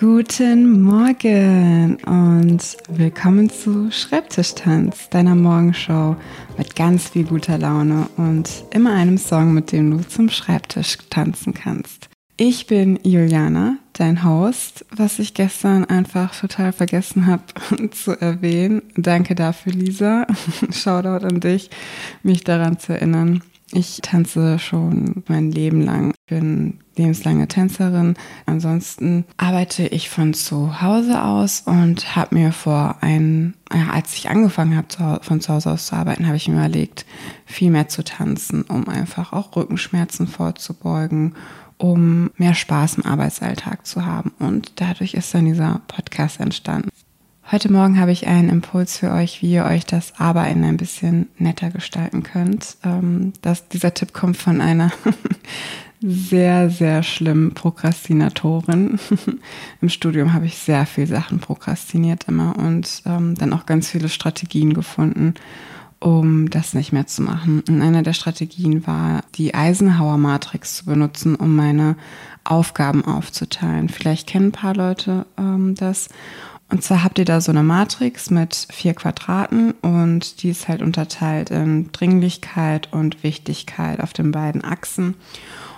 Guten Morgen und willkommen zu Schreibtischtanz, deiner Morgenshow mit ganz viel guter Laune und immer einem Song, mit dem du zum Schreibtisch tanzen kannst. Ich bin Juliana, dein Host, was ich gestern einfach total vergessen habe zu erwähnen. Danke dafür, Lisa. Shoutout an dich, mich daran zu erinnern. Ich tanze schon mein Leben lang. Ich bin lebenslange Tänzerin. Ansonsten arbeite ich von zu Hause aus und habe mir vor ein, ja, als ich angefangen habe, von zu Hause aus zu arbeiten, habe ich mir überlegt, viel mehr zu tanzen, um einfach auch Rückenschmerzen vorzubeugen, um mehr Spaß im Arbeitsalltag zu haben. Und dadurch ist dann dieser Podcast entstanden. Heute Morgen habe ich einen Impuls für euch, wie ihr euch das Arbeiten ein bisschen netter gestalten könnt. Ähm, das, dieser Tipp kommt von einer sehr, sehr schlimmen Prokrastinatorin. Im Studium habe ich sehr viel Sachen prokrastiniert immer und ähm, dann auch ganz viele Strategien gefunden, um das nicht mehr zu machen. Und eine der Strategien war, die Eisenhower Matrix zu benutzen, um meine Aufgaben aufzuteilen. Vielleicht kennen ein paar Leute ähm, das. Und zwar habt ihr da so eine Matrix mit vier Quadraten und die ist halt unterteilt in Dringlichkeit und Wichtigkeit auf den beiden Achsen.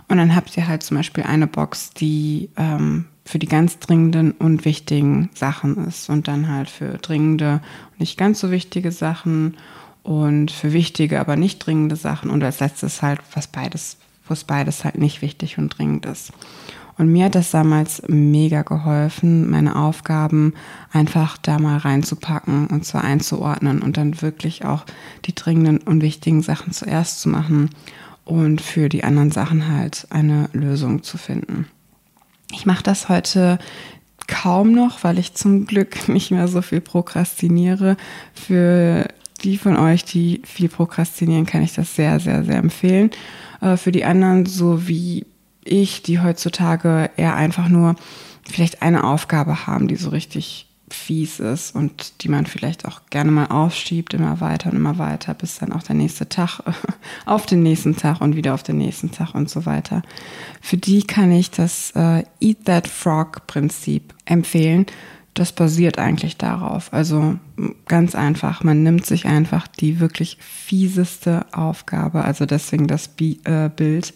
Und dann habt ihr halt zum Beispiel eine Box, die ähm, für die ganz dringenden und wichtigen Sachen ist und dann halt für dringende und nicht ganz so wichtige Sachen und für wichtige, aber nicht dringende Sachen und als letztes halt was beides, wo es beides halt nicht wichtig und dringend ist. Und mir hat das damals mega geholfen, meine Aufgaben einfach da mal reinzupacken und zwar einzuordnen und dann wirklich auch die dringenden und wichtigen Sachen zuerst zu machen und für die anderen Sachen halt eine Lösung zu finden. Ich mache das heute kaum noch, weil ich zum Glück nicht mehr so viel prokrastiniere. Für die von euch, die viel prokrastinieren, kann ich das sehr, sehr, sehr empfehlen. Äh, für die anderen, so wie ich, die heutzutage eher einfach nur vielleicht eine Aufgabe haben, die so richtig fies ist und die man vielleicht auch gerne mal aufschiebt, immer weiter und immer weiter, bis dann auch der nächste Tag auf den nächsten Tag und wieder auf den nächsten Tag und so weiter. Für die kann ich das äh, Eat That Frog Prinzip empfehlen. Das basiert eigentlich darauf. Also ganz einfach, man nimmt sich einfach die wirklich fieseste Aufgabe, also deswegen das äh, Bild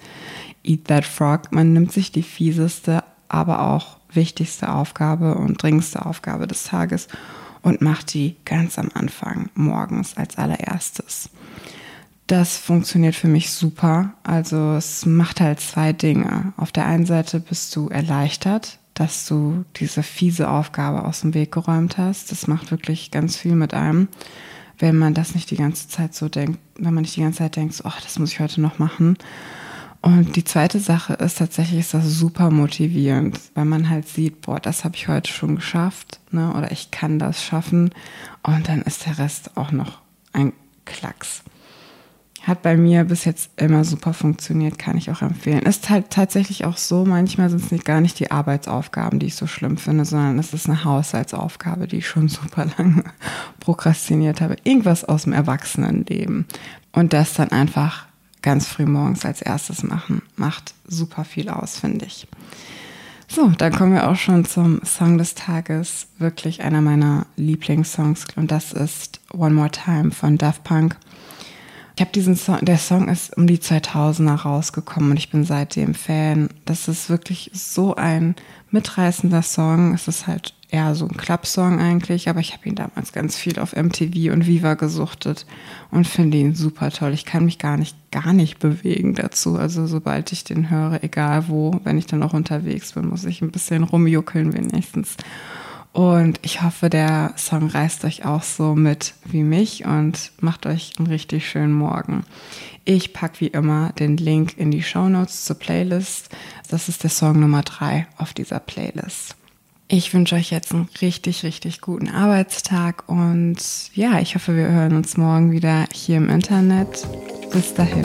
Eat That Frog. Man nimmt sich die fieseste, aber auch wichtigste Aufgabe und dringendste Aufgabe des Tages und macht die ganz am Anfang morgens als allererstes. Das funktioniert für mich super. Also es macht halt zwei Dinge. Auf der einen Seite bist du erleichtert, dass du diese fiese Aufgabe aus dem Weg geräumt hast. Das macht wirklich ganz viel mit einem, wenn man das nicht die ganze Zeit so denkt, wenn man nicht die ganze Zeit denkt, ach, das muss ich heute noch machen. Und die zweite Sache ist tatsächlich, ist das super motivierend, weil man halt sieht, boah, das habe ich heute schon geschafft, ne? oder ich kann das schaffen. Und dann ist der Rest auch noch ein Klacks. Hat bei mir bis jetzt immer super funktioniert, kann ich auch empfehlen. Ist halt tatsächlich auch so, manchmal sind es nicht gar nicht die Arbeitsaufgaben, die ich so schlimm finde, sondern es ist eine Haushaltsaufgabe, die ich schon super lange prokrastiniert habe. Irgendwas aus dem Erwachsenenleben. Und das dann einfach ganz früh morgens als erstes machen. Macht super viel aus, finde ich. So, dann kommen wir auch schon zum Song des Tages. Wirklich einer meiner Lieblingssongs und das ist One More Time von Daft Punk. Ich habe diesen Song, der Song ist um die 2000er rausgekommen und ich bin seitdem Fan. Das ist wirklich so ein mitreißender Song. Es ist halt eher so ein Club-Song eigentlich, aber ich habe ihn damals ganz viel auf MTV und Viva gesuchtet und finde ihn super toll. Ich kann mich gar nicht, gar nicht bewegen dazu. Also sobald ich den höre, egal wo, wenn ich dann auch unterwegs bin, muss ich ein bisschen rumjuckeln wenigstens. Und ich hoffe, der Song reißt euch auch so mit wie mich und macht euch einen richtig schönen Morgen. Ich packe wie immer den Link in die Show Notes zur Playlist. Das ist der Song Nummer drei auf dieser Playlist. Ich wünsche euch jetzt einen richtig, richtig guten Arbeitstag und ja, ich hoffe, wir hören uns morgen wieder hier im Internet. Bis dahin.